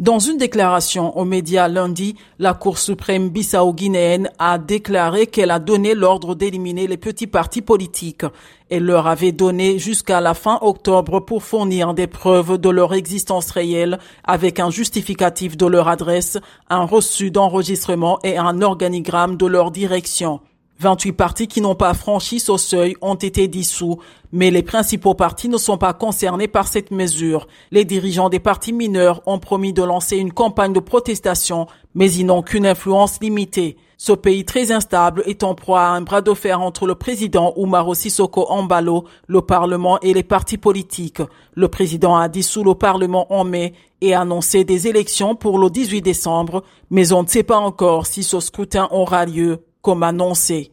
Dans une déclaration aux médias lundi, la Cour suprême bissau-guinéenne a déclaré qu'elle a donné l'ordre d'éliminer les petits partis politiques. Elle leur avait donné jusqu'à la fin octobre pour fournir des preuves de leur existence réelle avec un justificatif de leur adresse, un reçu d'enregistrement et un organigramme de leur direction. 28 partis qui n'ont pas franchi ce seuil ont été dissous, mais les principaux partis ne sont pas concernés par cette mesure. Les dirigeants des partis mineurs ont promis de lancer une campagne de protestation, mais ils n'ont qu'une influence limitée. Ce pays très instable est en proie à un bras de fer entre le président Umaro Sissoko Ambalo, le Parlement et les partis politiques. Le président a dissous le Parlement en mai et annoncé des élections pour le 18 décembre, mais on ne sait pas encore si ce scrutin aura lieu comme annoncé.